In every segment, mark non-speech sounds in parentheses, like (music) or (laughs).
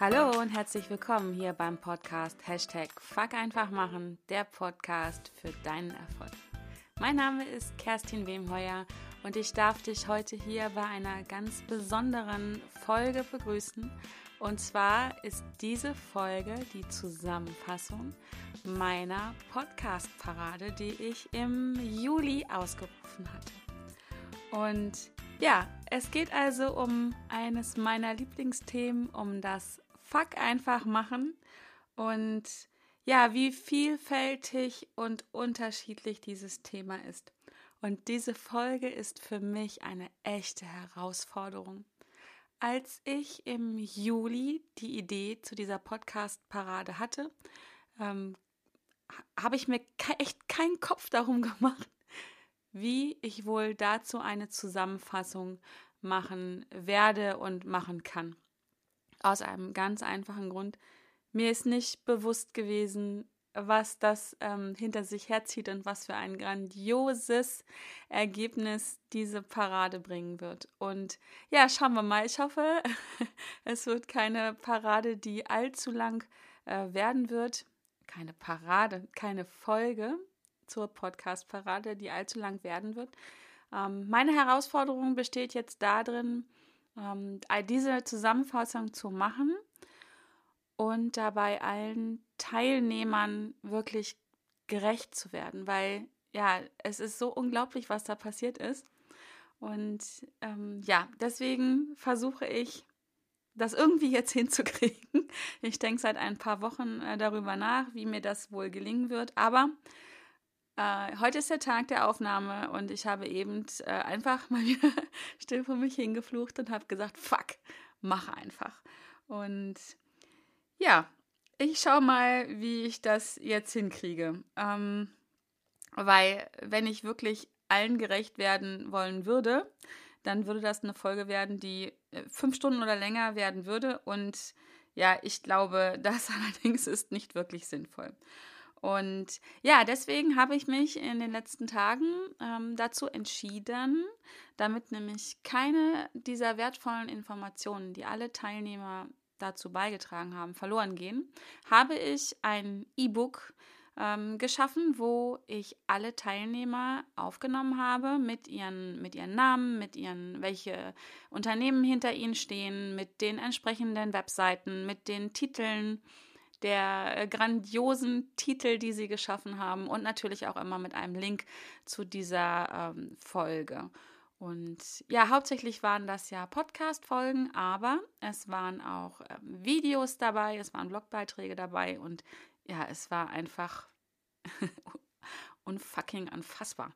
Hallo und herzlich willkommen hier beim Podcast Hashtag Fuck einfach machen, der Podcast für deinen Erfolg. Mein Name ist Kerstin Wemheuer und ich darf dich heute hier bei einer ganz besonderen Folge begrüßen. Und zwar ist diese Folge die Zusammenfassung meiner Podcast-Parade, die ich im Juli ausgerufen hatte. Und ja, es geht also um eines meiner Lieblingsthemen, um das Fuck einfach machen und ja, wie vielfältig und unterschiedlich dieses Thema ist. Und diese Folge ist für mich eine echte Herausforderung. Als ich im Juli die Idee zu dieser Podcast-Parade hatte, ähm, habe ich mir echt keinen Kopf darum (laughs) gemacht, wie ich wohl dazu eine Zusammenfassung machen werde und machen kann. Aus einem ganz einfachen Grund. Mir ist nicht bewusst gewesen, was das ähm, hinter sich herzieht und was für ein grandioses Ergebnis diese Parade bringen wird. Und ja, schauen wir mal. Ich hoffe, (laughs) es wird keine Parade, die allzu lang äh, werden wird. Keine Parade, keine Folge zur Podcast-Parade, die allzu lang werden wird. Ähm, meine Herausforderung besteht jetzt darin, ähm, diese Zusammenfassung zu machen und dabei allen Teilnehmern wirklich gerecht zu werden, weil ja, es ist so unglaublich, was da passiert ist. Und ähm, ja, deswegen versuche ich, das irgendwie jetzt (laughs) hinzukriegen. Ich denke seit ein paar Wochen äh, darüber nach, wie mir das wohl gelingen wird. Aber äh, heute ist der Tag der Aufnahme und ich habe eben äh, einfach (laughs) mal wieder still vor mich hingeflucht und habe gesagt, fuck, mach einfach. Und ja, ich schaue mal, wie ich das jetzt hinkriege. Ähm, weil wenn ich wirklich allen gerecht werden wollen würde, dann würde das eine Folge werden, die äh, fünf Stunden oder länger werden würde. Und ja, ich glaube, (laughs) das allerdings ist nicht wirklich sinnvoll. Und ja, deswegen habe ich mich in den letzten Tagen ähm, dazu entschieden, damit nämlich keine dieser wertvollen Informationen, die alle Teilnehmer dazu beigetragen haben, verloren gehen, habe ich ein E-Book ähm, geschaffen, wo ich alle Teilnehmer aufgenommen habe mit ihren, mit ihren Namen, mit ihren, welche Unternehmen hinter ihnen stehen, mit den entsprechenden Webseiten, mit den Titeln, der äh, grandiosen Titel, die sie geschaffen haben und natürlich auch immer mit einem Link zu dieser ähm, Folge. Und ja, hauptsächlich waren das ja Podcast-Folgen, aber es waren auch ähm, Videos dabei, es waren Blogbeiträge dabei und ja, es war einfach (laughs) unfucking unfassbar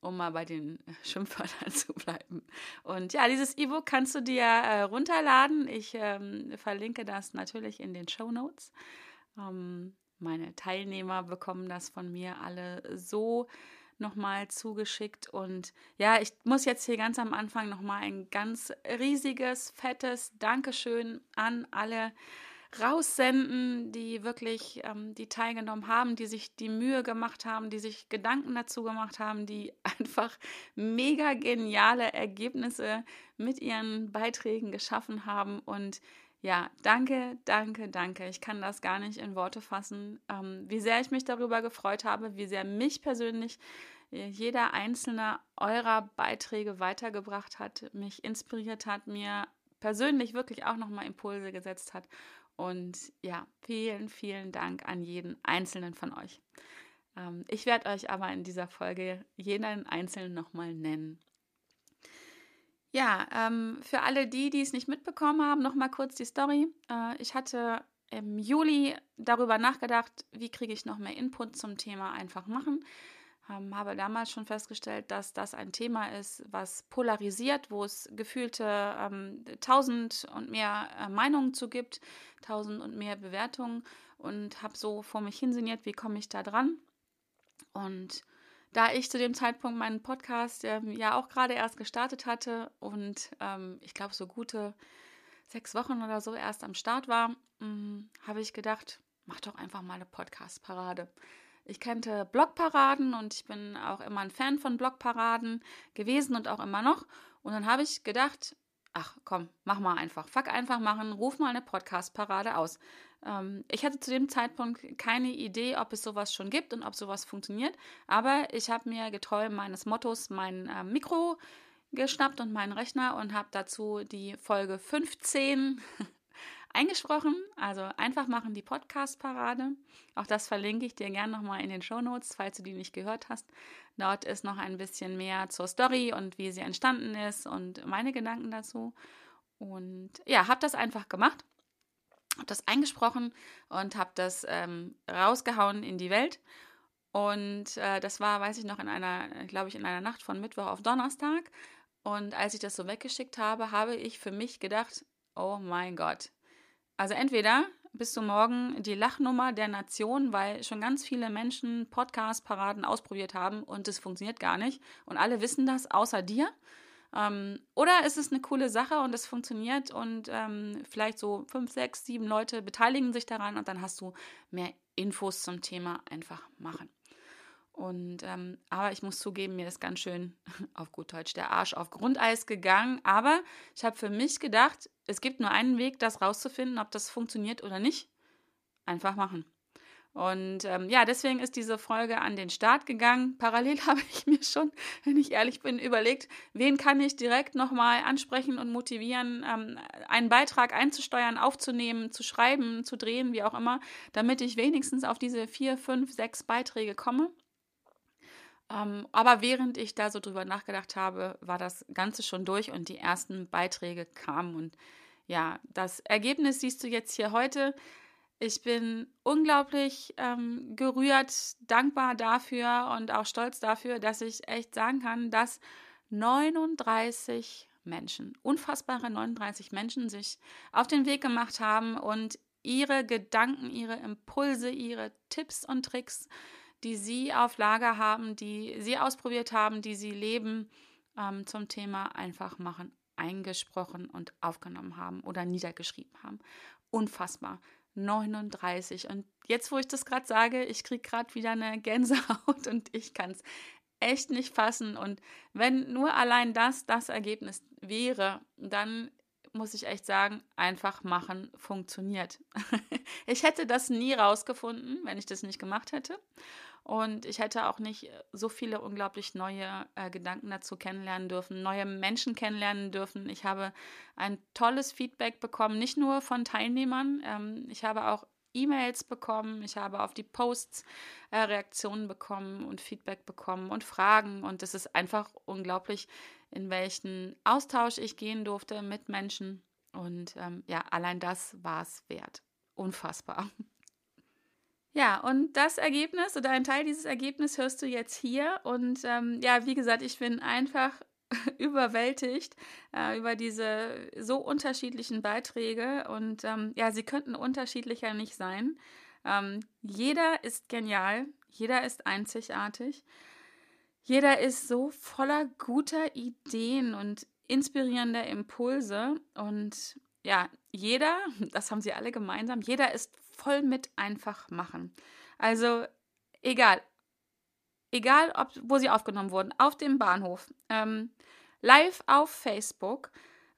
um mal bei den (laughs) Schimpfwörtern zu bleiben. Und ja, dieses E-Book kannst du dir äh, runterladen. Ich ähm, verlinke das natürlich in den Show Notes. Ähm, meine Teilnehmer bekommen das von mir alle so nochmal zugeschickt. Und ja, ich muss jetzt hier ganz am Anfang nochmal ein ganz riesiges, fettes Dankeschön an alle raussenden, die wirklich, ähm, die teilgenommen haben, die sich die Mühe gemacht haben, die sich Gedanken dazu gemacht haben, die (laughs) einfach mega geniale Ergebnisse mit ihren Beiträgen geschaffen haben. Und ja, danke, danke, danke. Ich kann das gar nicht in Worte fassen, ähm, wie sehr ich mich darüber gefreut habe, wie sehr mich persönlich äh, jeder einzelne eurer Beiträge weitergebracht hat, mich inspiriert hat, mir persönlich wirklich auch nochmal Impulse gesetzt hat. Und ja, vielen, vielen Dank an jeden einzelnen von euch. Ähm, ich werde euch aber in dieser Folge jeden einzelnen nochmal nennen. Ja, ähm, für alle die, die es nicht mitbekommen haben, nochmal kurz die Story. Äh, ich hatte im Juli darüber nachgedacht, wie kriege ich noch mehr Input zum Thema einfach machen ähm, habe damals schon festgestellt, dass das ein Thema ist, was polarisiert, wo es gefühlte ähm, tausend und mehr äh, Meinungen zu gibt, tausend und mehr Bewertungen und habe so vor mich hinsinniert, wie komme ich da dran? Und da ich zu dem Zeitpunkt meinen Podcast äh, ja auch gerade erst gestartet hatte und ähm, ich glaube so gute sechs Wochen oder so erst am Start war, mm, habe ich gedacht, mach doch einfach mal eine Podcast-Parade. Ich kannte Blogparaden und ich bin auch immer ein Fan von Blogparaden gewesen und auch immer noch. Und dann habe ich gedacht, ach komm, mach mal einfach. Fuck einfach machen, ruf mal eine Podcast-Parade aus. Ähm, ich hatte zu dem Zeitpunkt keine Idee, ob es sowas schon gibt und ob sowas funktioniert, aber ich habe mir getreu meines Mottos mein äh, Mikro geschnappt und meinen Rechner und habe dazu die Folge 15 (laughs) eingesprochen. Also einfach machen die Podcast-Parade. Auch das verlinke ich dir gerne nochmal in den Show Notes, falls du die nicht gehört hast. Dort ist noch ein bisschen mehr zur Story und wie sie entstanden ist und meine Gedanken dazu. Und ja, habe das einfach gemacht, habe das eingesprochen und habe das ähm, rausgehauen in die Welt. Und äh, das war, weiß ich noch, in einer, glaube ich, in einer Nacht von Mittwoch auf Donnerstag. Und als ich das so weggeschickt habe, habe ich für mich gedacht, oh mein Gott, also entweder bist du morgen die Lachnummer der Nation, weil schon ganz viele Menschen Podcast-Paraden ausprobiert haben und es funktioniert gar nicht. Und alle wissen das, außer dir. Ähm, oder ist es eine coole Sache und es funktioniert und ähm, vielleicht so fünf, sechs, sieben Leute beteiligen sich daran und dann hast du mehr Infos zum Thema einfach machen. Und ähm, aber ich muss zugeben, mir ist ganz schön (laughs) auf gut Deutsch der Arsch auf Grundeis gegangen. Aber ich habe für mich gedacht, es gibt nur einen Weg, das rauszufinden, ob das funktioniert oder nicht. Einfach machen. Und ähm, ja, deswegen ist diese Folge an den Start gegangen. Parallel (laughs) habe ich mir schon, wenn ich ehrlich bin, überlegt, wen kann ich direkt nochmal ansprechen und motivieren, ähm, einen Beitrag einzusteuern, aufzunehmen, zu schreiben, zu drehen, wie auch immer, damit ich wenigstens auf diese vier, fünf, sechs Beiträge komme. Ähm, aber während ich da so drüber nachgedacht habe, war das Ganze schon durch und die ersten Beiträge kamen. Und ja, das Ergebnis siehst du jetzt hier heute. Ich bin unglaublich ähm, gerührt, dankbar dafür und auch stolz dafür, dass ich echt sagen kann, dass 39 Menschen, unfassbare 39 Menschen sich auf den Weg gemacht haben und ihre Gedanken, ihre Impulse, ihre Tipps und Tricks die Sie auf Lager haben, die Sie ausprobiert haben, die Sie leben, ähm, zum Thema einfach machen, eingesprochen und aufgenommen haben oder niedergeschrieben haben. Unfassbar. 39. Und jetzt, wo ich das gerade sage, ich kriege gerade wieder eine Gänsehaut und ich kann es echt nicht fassen. Und wenn nur allein das das Ergebnis wäre, dann muss ich echt sagen, einfach machen funktioniert. (laughs) ich hätte das nie rausgefunden, wenn ich das nicht gemacht hätte. Und ich hätte auch nicht so viele unglaublich neue äh, Gedanken dazu kennenlernen dürfen, neue Menschen kennenlernen dürfen. Ich habe ein tolles Feedback bekommen, nicht nur von Teilnehmern. Ähm, ich habe auch E-Mails bekommen, ich habe auf die Posts äh, Reaktionen bekommen und Feedback bekommen und Fragen. Und es ist einfach unglaublich, in welchen Austausch ich gehen durfte mit Menschen. Und ähm, ja, allein das war es wert. Unfassbar. (laughs) Ja, und das Ergebnis oder ein Teil dieses Ergebnisses hörst du jetzt hier. Und ähm, ja, wie gesagt, ich bin einfach (laughs) überwältigt äh, über diese so unterschiedlichen Beiträge. Und ähm, ja, sie könnten unterschiedlicher nicht sein. Ähm, jeder ist genial, jeder ist einzigartig. Jeder ist so voller guter Ideen und inspirierender Impulse. Und ja, jeder, (laughs) das haben sie alle gemeinsam, jeder ist voll mit einfach machen. Also egal, egal ob, wo sie aufgenommen wurden, auf dem Bahnhof, ähm, live auf Facebook,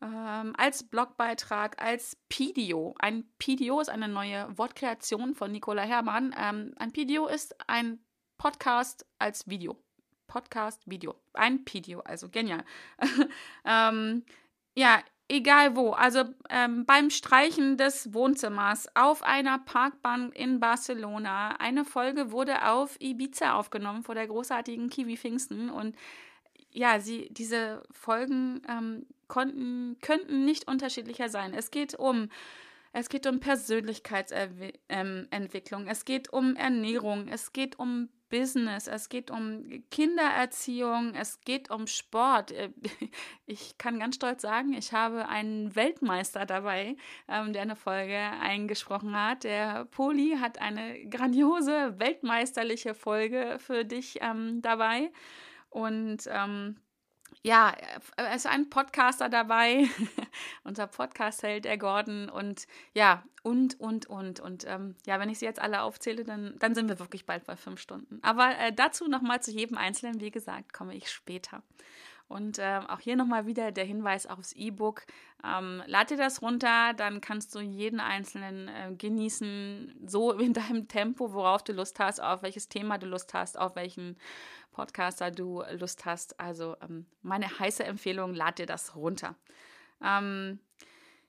ähm, als Blogbeitrag, als Pidio. Ein Pidio ist eine neue Wortkreation von Nicola Herrmann. Ähm, ein Pidio ist ein Podcast als Video. Podcast, Video. Ein Pidio, also genial. (laughs) ähm, ja, egal wo, also ähm, beim Streichen des Wohnzimmers, auf einer Parkbank in Barcelona. Eine Folge wurde auf Ibiza aufgenommen vor der großartigen Kiwi Pfingsten und ja, sie, diese Folgen ähm, konnten, könnten nicht unterschiedlicher sein. Es geht um es geht um Persönlichkeitsentwicklung, es geht um Ernährung, es geht um Business, es geht um Kindererziehung, es geht um Sport. Äh, (laughs) ich kann ganz stolz sagen, ich habe einen Weltmeister dabei, ähm, der eine Folge eingesprochen hat. Der Poli hat eine grandiose weltmeisterliche Folge für dich ähm, dabei. Und ähm, ja, es ist ein Podcaster dabei, (laughs) unser Podcast-Held, der Gordon. Und ja, und, und, und. Und ähm, ja, wenn ich sie jetzt alle aufzähle, dann, dann sind wir wirklich bald bei fünf Stunden. Aber äh, dazu nochmal zu jedem Einzelnen, wie gesagt, komme ich später. Und äh, auch hier nochmal wieder der Hinweis aufs E-Book. Ähm, lad dir das runter, dann kannst du jeden einzelnen äh, genießen, so (laughs) in deinem Tempo, worauf du Lust hast, auf welches Thema du Lust hast, auf welchen Podcaster du Lust hast. Also ähm, meine heiße Empfehlung, lad dir das runter. Ähm,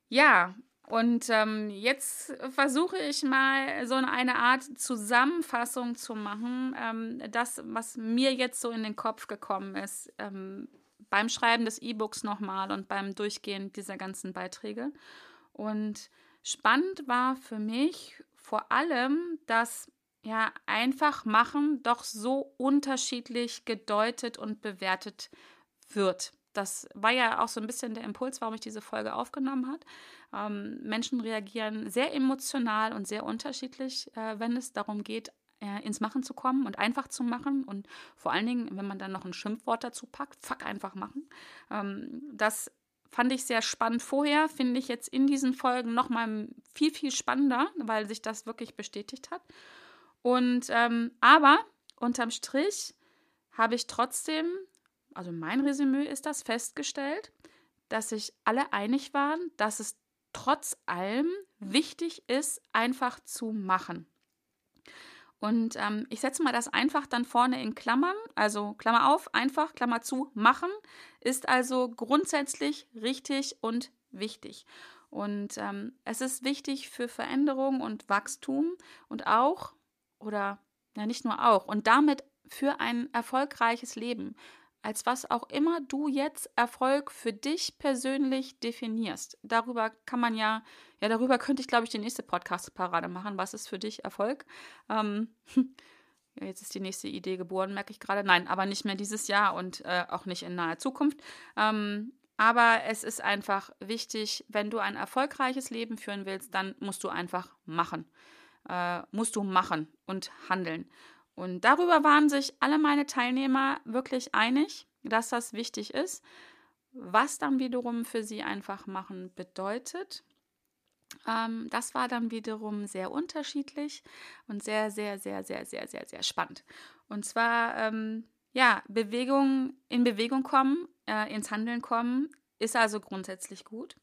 ja, und ähm, jetzt versuche ich mal so eine Art Zusammenfassung zu machen, ähm, das, was mir jetzt so in den Kopf gekommen ist, ähm, beim Schreiben des E-Books nochmal und beim Durchgehen dieser ganzen Beiträge. Und spannend war für mich vor allem, dass ja einfach machen doch so unterschiedlich gedeutet und bewertet wird das war ja auch so ein bisschen der Impuls, warum ich diese Folge aufgenommen habe. Ähm, Menschen reagieren sehr emotional und sehr unterschiedlich, äh, wenn es darum geht, äh, ins Machen zu kommen und einfach zu machen. Und vor allen Dingen, wenn man dann noch ein Schimpfwort dazu packt, fuck einfach machen. Ähm, das fand ich sehr spannend vorher, finde ich jetzt in diesen Folgen nochmal viel, viel spannender, weil sich das wirklich bestätigt hat. Und ähm, aber unterm Strich habe ich trotzdem also mein Resümee ist das, festgestellt, dass sich alle einig waren, dass es trotz allem wichtig ist, einfach zu machen. Und ähm, ich setze mal das einfach dann vorne in Klammern, also Klammer auf, einfach, Klammer zu, machen, ist also grundsätzlich richtig und wichtig. Und ähm, es ist wichtig für Veränderung und Wachstum und auch, oder ja nicht nur auch, und damit für ein erfolgreiches Leben als was auch immer du jetzt Erfolg für dich persönlich definierst. Darüber kann man ja, ja, darüber könnte ich, glaube ich, die nächste Podcast-Parade machen. Was ist für dich Erfolg? Ähm, (laughs) ja, jetzt ist die nächste Idee geboren, merke ich gerade. Nein, aber nicht mehr dieses Jahr und äh, auch nicht in naher Zukunft. Ähm, aber es ist einfach wichtig, wenn du ein erfolgreiches Leben führen willst, dann musst du einfach machen. Äh, musst du machen und handeln. Und darüber waren sich alle meine Teilnehmer wirklich einig, dass das wichtig ist. Was dann wiederum für sie einfach machen bedeutet, ähm, das war dann wiederum sehr unterschiedlich und sehr, sehr, sehr, sehr, sehr, sehr, sehr spannend. Und zwar, ähm, ja, Bewegung, in Bewegung kommen, äh, ins Handeln kommen, ist also grundsätzlich gut.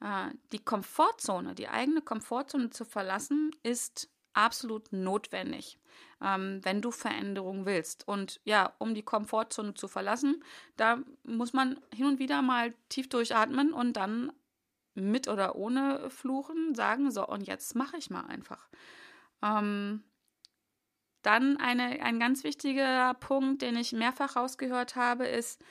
Äh, die Komfortzone, die eigene Komfortzone zu verlassen, ist absolut notwendig, ähm, wenn du Veränderung willst. Und ja, um die Komfortzone zu verlassen, da muss man hin und wieder mal tief durchatmen und dann mit oder ohne Fluchen sagen, so, und jetzt mache ich mal einfach. Ähm, dann eine, ein ganz wichtiger Punkt, den ich mehrfach rausgehört habe, ist,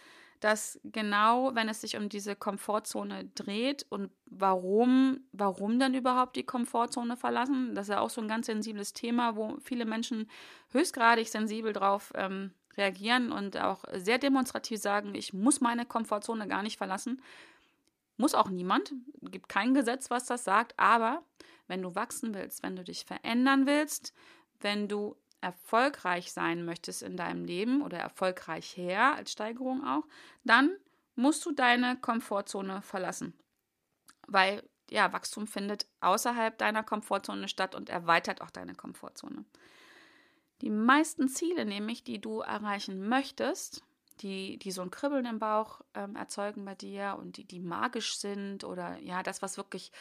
dass genau, wenn es sich um diese Komfortzone dreht und warum, warum dann überhaupt die Komfortzone verlassen, das ist ja auch so ein ganz sensibles Thema, wo viele Menschen höchstgradig sensibel drauf ähm, reagieren und auch sehr demonstrativ sagen, ich muss meine Komfortzone gar nicht verlassen. Muss auch niemand, gibt kein Gesetz, was das sagt, aber wenn du wachsen willst, wenn du dich verändern willst, wenn du erfolgreich sein möchtest in deinem Leben oder erfolgreich her als Steigerung auch, dann musst du deine Komfortzone verlassen. Weil ja, Wachstum findet außerhalb deiner Komfortzone statt und erweitert auch deine Komfortzone. Die meisten Ziele, nämlich, die du erreichen möchtest, die, die so ein Kribbeln im Bauch ähm, erzeugen bei dir und die, die magisch sind oder ja, das, was wirklich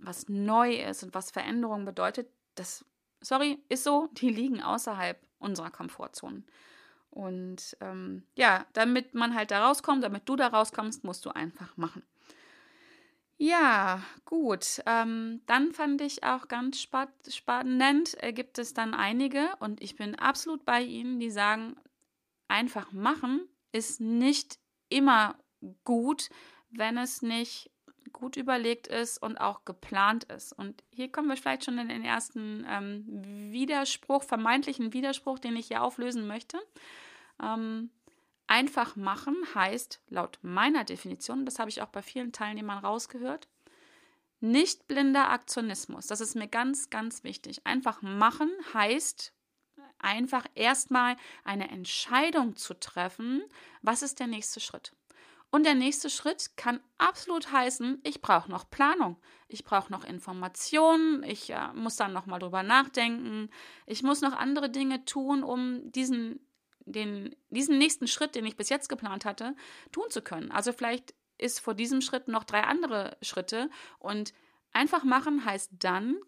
was neu ist und was Veränderung bedeutet, das sorry, ist so, (laughs) die liegen außerhalb unserer Komfortzone. Und ähm, ja, damit man halt da rauskommt, damit du da rauskommst, musst du einfach machen. Ja, gut. Ähm, dann fand ich auch ganz spa spannend, äh, gibt es dann einige, und ich bin absolut bei Ihnen, die sagen, einfach machen ist nicht immer gut, wenn es nicht gut überlegt ist und auch geplant ist. Und hier kommen wir vielleicht schon in den ersten ähm, Widerspruch, vermeintlichen Widerspruch, den ich hier auflösen möchte. Ähm, einfach machen heißt laut meiner Definition, das habe ich auch bei vielen Teilnehmern rausgehört, nicht blinder Aktionismus. Das ist mir ganz, ganz wichtig. Einfach machen heißt einfach erstmal eine Entscheidung zu treffen, was ist der nächste Schritt. Und der nächste Schritt kann absolut heißen, ich brauche noch Planung, ich brauche noch Informationen, ich äh, muss dann noch mal drüber nachdenken, ich muss noch andere Dinge tun, um diesen den, diesen nächsten Schritt, den ich bis jetzt geplant hatte, tun zu können. Also vielleicht ist vor diesem Schritt noch drei andere Schritte. Und einfach machen heißt dann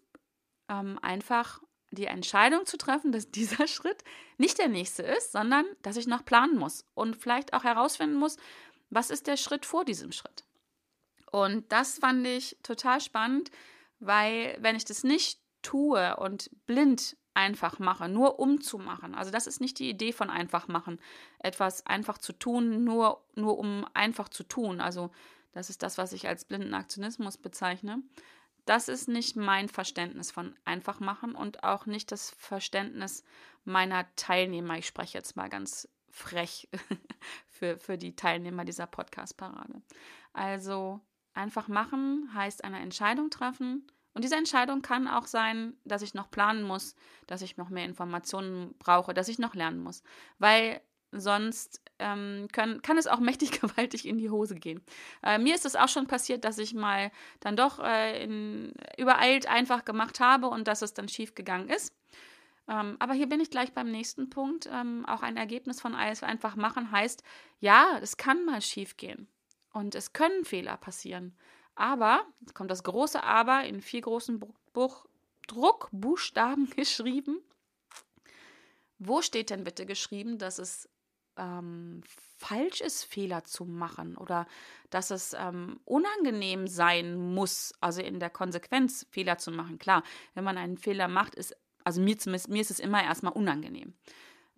ähm, einfach die Entscheidung zu treffen, dass (laughs) dieser Schritt nicht der nächste ist, sondern dass ich noch planen muss und vielleicht auch herausfinden muss, was ist der Schritt vor diesem Schritt. Und das fand ich total spannend, weil wenn ich das nicht tue und blind einfach mache, nur um zu machen, also das ist nicht die Idee von einfach machen, etwas einfach zu tun, nur, nur um einfach zu tun. Also das ist das, was ich als blinden Aktionismus bezeichne. Das ist nicht mein Verständnis von einfach machen und auch nicht das Verständnis meiner Teilnehmer. Ich spreche jetzt mal ganz frech (laughs) für, für die Teilnehmer dieser Podcast-Parade. Also einfach machen heißt eine Entscheidung treffen. Und diese Entscheidung kann auch sein, dass ich noch planen muss, dass ich noch mehr Informationen brauche, dass ich noch lernen muss. Weil sonst ähm, können, kann es auch (laughs) mächtig gewaltig in die Hose gehen. Äh, mir ist es auch schon passiert, dass ich mal dann doch äh, in, übereilt einfach gemacht habe und dass es dann schief gegangen ist. Ähm, aber hier bin ich gleich beim nächsten Punkt. Ähm, auch ein Ergebnis von alles einfach machen heißt, ja, es kann mal schief gehen und es können Fehler passieren. Aber, jetzt kommt das große Aber in vier großen Buch, Druckbuchstaben (laughs) geschrieben. Wo steht denn bitte geschrieben, dass es ähm, falsch ist, Fehler zu machen oder dass es ähm, unangenehm sein muss, also in der Konsequenz Fehler zu machen. Klar, wenn man einen Fehler macht, ist, also mir zumindest, mir ist es immer erstmal unangenehm.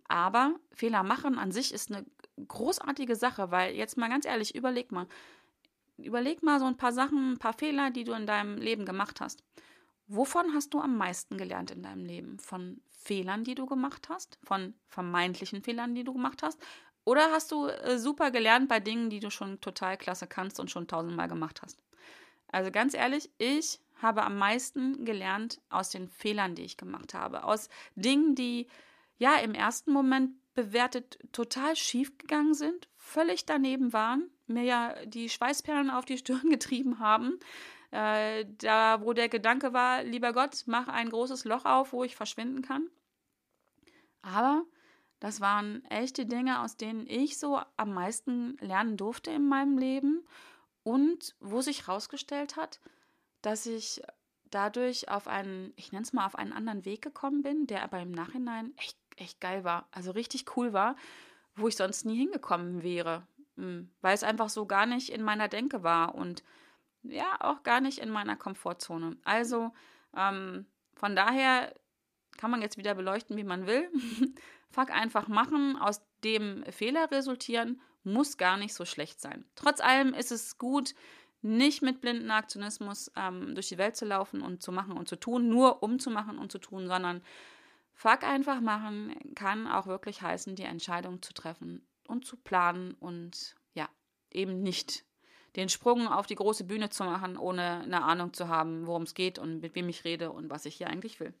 Aber Fehler machen an sich ist eine großartige Sache, weil jetzt mal ganz ehrlich, überleg mal, überleg mal so ein paar Sachen, ein paar Fehler, die du in deinem Leben gemacht hast. Wovon hast du am meisten gelernt in deinem Leben? Von Fehlern, die du gemacht hast? Von vermeintlichen Fehlern, die du gemacht hast? Oder hast du äh, super gelernt bei Dingen, die du schon total klasse kannst und schon tausendmal gemacht hast? Also ganz ehrlich, ich habe am meisten gelernt aus den Fehlern, die ich gemacht habe. Aus Dingen, die ja im ersten Moment bewertet total schief gegangen sind, völlig daneben waren, mir ja die Schweißperlen auf die Stirn (laughs) getrieben haben, äh, da wo der Gedanke war, lieber Gott, mach ein großes Loch auf, wo ich verschwinden kann. Aber das waren echte Dinge, aus denen ich so am meisten lernen durfte in meinem Leben und wo sich herausgestellt hat, dass ich dadurch auf einen, ich nenne es mal, auf einen anderen Weg gekommen bin, der aber im Nachhinein echt, echt geil war, also richtig cool war, wo ich sonst nie hingekommen wäre, hm, weil es einfach so gar nicht in meiner Denke war und ja auch gar nicht in meiner Komfortzone. Also ähm, von daher kann man jetzt wieder beleuchten, wie man will. (laughs) Fuck einfach machen, aus dem Fehler resultieren, muss gar nicht so schlecht sein. Trotz allem ist es gut, nicht mit blinden Aktionismus ähm, durch die Welt zu laufen und zu machen und zu tun, nur um zu machen und zu tun, sondern Fuck einfach machen kann auch wirklich heißen, die Entscheidung zu treffen und zu planen und ja, eben nicht den Sprung auf die große Bühne zu machen, ohne eine Ahnung zu haben, worum es geht und mit wem ich rede und was ich hier eigentlich will.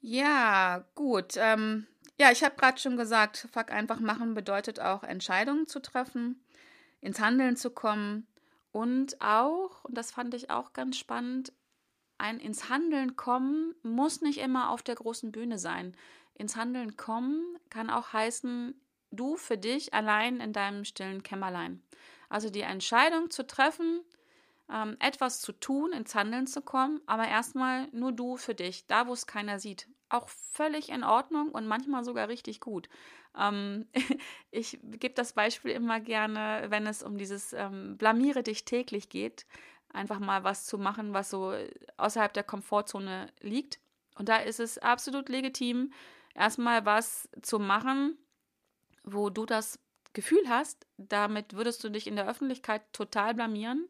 Ja, gut. Ähm, ja, ich habe gerade schon gesagt, Fuck einfach machen bedeutet auch Entscheidungen zu treffen, ins Handeln zu kommen und auch, und das fand ich auch ganz spannend, ein ins Handeln kommen muss nicht immer auf der großen Bühne sein. Ins Handeln kommen kann auch heißen, du für dich allein in deinem stillen Kämmerlein. Also die Entscheidung zu treffen, ähm, etwas zu tun, ins Handeln zu kommen, aber erstmal nur du für dich, da wo es keiner sieht. Auch völlig in Ordnung und manchmal sogar richtig gut. Ähm, (laughs) ich gebe das Beispiel immer gerne, wenn es um dieses ähm, Blamiere dich täglich geht, einfach mal was zu machen, was so außerhalb der Komfortzone liegt. Und da ist es absolut legitim, erstmal was zu machen, wo du das Gefühl hast, damit würdest du dich in der Öffentlichkeit total blamieren,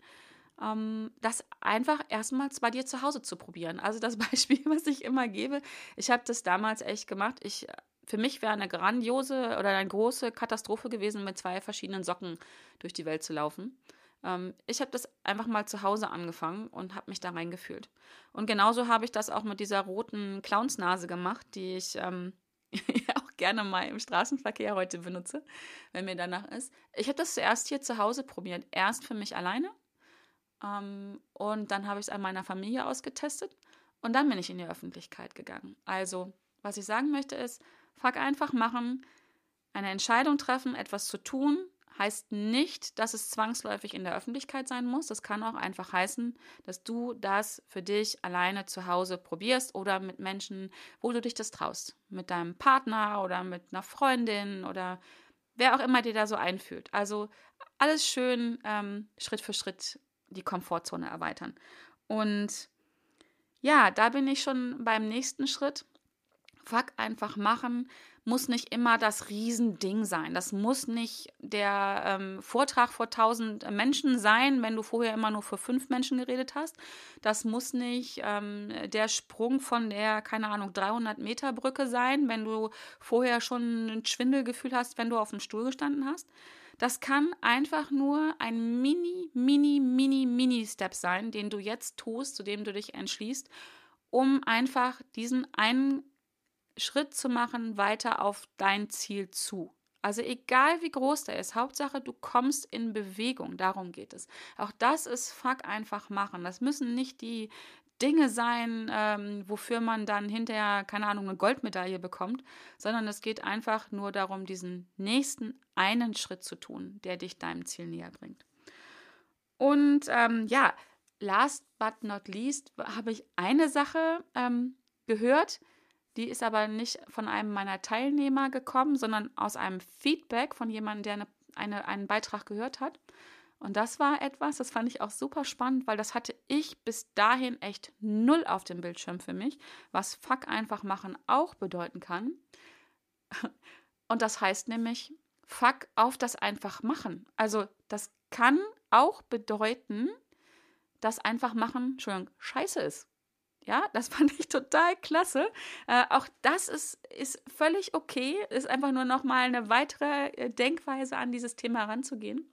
ähm, das einfach erstmals bei dir zu Hause zu probieren. Also das (laughs) Beispiel, was ich immer gebe, ich habe das damals echt gemacht. Ich, für mich wäre eine grandiose oder eine große Katastrophe gewesen, mit zwei verschiedenen Socken durch die Welt zu laufen. Ähm, ich habe das einfach mal zu Hause angefangen und habe mich da reingefühlt. Und genauso habe ich das auch mit dieser roten Clownsnase gemacht, die ich ähm, (laughs) auch gerne mal im Straßenverkehr heute benutze, wenn mir danach ist. Ich habe das zuerst hier zu Hause probiert. Erst für mich alleine ähm, und dann habe ich es an meiner Familie ausgetestet und dann bin ich in die Öffentlichkeit gegangen. Also, was ich sagen möchte ist, Fuck einfach machen, eine Entscheidung treffen, etwas zu tun, heißt nicht, dass es zwangsläufig in der Öffentlichkeit sein muss. Das kann auch einfach heißen, dass du das für dich alleine zu Hause probierst oder mit Menschen, wo du dich das traust. Mit deinem Partner oder mit einer Freundin oder wer auch immer dir da so einfühlt. Also alles schön ähm, Schritt für Schritt die Komfortzone erweitern. Und ja, da bin ich schon beim nächsten Schritt. Fuck einfach machen muss nicht immer das Riesending sein. Das muss nicht der ähm, Vortrag vor tausend Menschen sein, wenn du vorher immer nur für fünf Menschen geredet hast. Das muss nicht ähm, der Sprung von der, keine Ahnung, 300 Meter Brücke sein, wenn du vorher schon ein Schwindelgefühl hast, wenn du auf dem Stuhl gestanden hast. Das kann einfach nur ein mini, mini, mini, mini Step sein, den du jetzt tust, zu dem du dich entschließt, um einfach diesen einen Schritt zu machen weiter auf dein Ziel zu. Also egal wie groß der ist, Hauptsache du kommst in Bewegung, darum geht es. Auch das ist Fuck einfach machen. Das müssen nicht die Dinge sein, ähm, wofür man dann hinterher, keine Ahnung, eine Goldmedaille bekommt, sondern es geht einfach nur darum, diesen nächsten einen Schritt zu tun, der dich deinem Ziel näher bringt. Und ähm, ja, last but not least habe ich eine Sache ähm, gehört, die ist aber nicht von einem meiner Teilnehmer gekommen, sondern aus einem Feedback von jemandem, der eine, eine, einen Beitrag gehört hat. Und das war etwas, das fand ich auch super spannend, weil das hatte ich bis dahin echt null auf dem Bildschirm für mich, was Fuck einfach machen auch bedeuten kann. (laughs) Und das heißt nämlich Fuck auf das einfach machen. Also das kann auch bedeuten, dass einfach machen, Entschuldigung, scheiße ist. Ja, das (laughs) fand ich total klasse. Äh, auch das ist, ist völlig okay, ist einfach nur nochmal eine weitere äh, Denkweise an dieses Thema ranzugehen.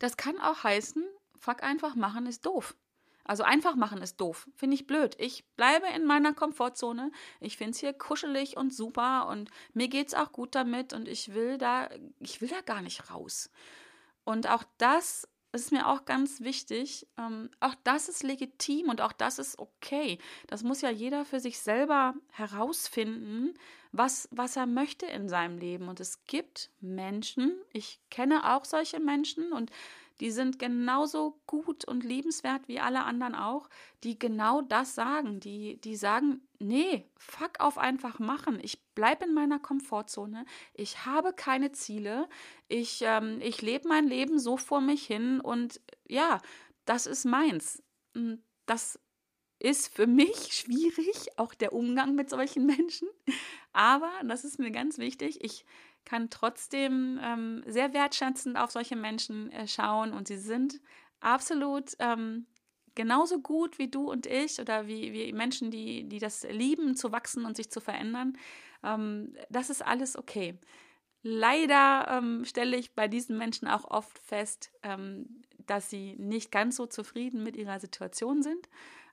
Das kann auch heißen, fuck einfach machen ist doof. Also einfach machen ist doof. Finde ich blöd. Ich bleibe in meiner Komfortzone. Ich finde es hier kuschelig und super und mir geht es auch gut damit und ich will da, ich will da gar nicht raus. Und auch das das ist mir auch ganz wichtig. Ähm, auch das ist legitim und auch das ist okay. Das muss ja jeder für sich selber herausfinden, was, was er möchte in seinem Leben. Und es gibt Menschen, ich kenne auch solche Menschen und die sind genauso gut und liebenswert wie alle anderen auch, die genau das sagen. Die, die sagen, nee, fuck auf einfach machen. Ich bleibe in meiner Komfortzone. Ich habe keine Ziele. Ich, ähm, ich lebe mein Leben so vor mich hin und ja, das ist meins. Hm, das ist für mich (laughs) schwierig, auch der Umgang mit solchen Menschen. Aber, das ist mir ganz wichtig, ich kann trotzdem ähm, sehr wertschätzend auf solche Menschen äh, schauen und sie sind absolut ähm, genauso gut wie du und ich oder wie, wie Menschen, die, die das lieben, zu wachsen und sich zu verändern. Ähm, das ist alles okay. Leider ähm, stelle ich bei diesen Menschen auch oft fest, ähm, dass sie nicht ganz so zufrieden mit ihrer Situation sind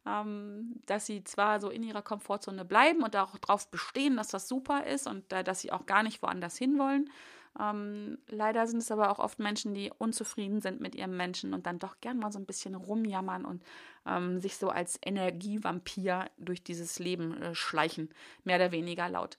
ähm, dass sie zwar so in ihrer Komfortzone bleiben und auch darauf bestehen, dass das super ist und äh, dass sie auch gar nicht woanders hinwollen. Ähm, leider sind es aber auch oft Menschen, die unzufrieden sind mit ihrem Menschen und dann doch gern mal so ein bisschen rumjammern und ähm, sich so als Energievampir durch dieses Leben äh, schleichen, mehr oder weniger laut.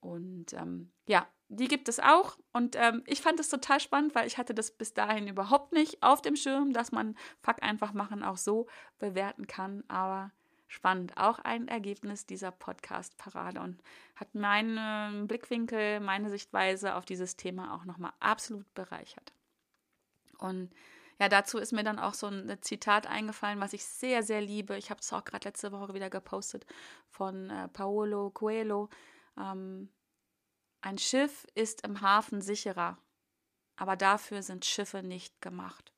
Und ähm, ja, die gibt es auch. Und ähm, ich fand es total spannend, weil ich hatte das bis dahin überhaupt nicht auf dem Schirm, dass man Fuck einfach machen auch so bewerten kann. Aber spannend. Auch ein Ergebnis dieser Podcast-Parade und hat meinen Blickwinkel, meine Sichtweise auf dieses Thema auch nochmal absolut bereichert. Und ja, dazu ist mir dann auch so ein Zitat eingefallen, was ich sehr, sehr liebe. Ich habe es auch gerade letzte Woche wieder gepostet von äh, Paolo Coelho. Ähm, ein Schiff ist im Hafen sicherer, aber dafür sind Schiffe nicht gemacht.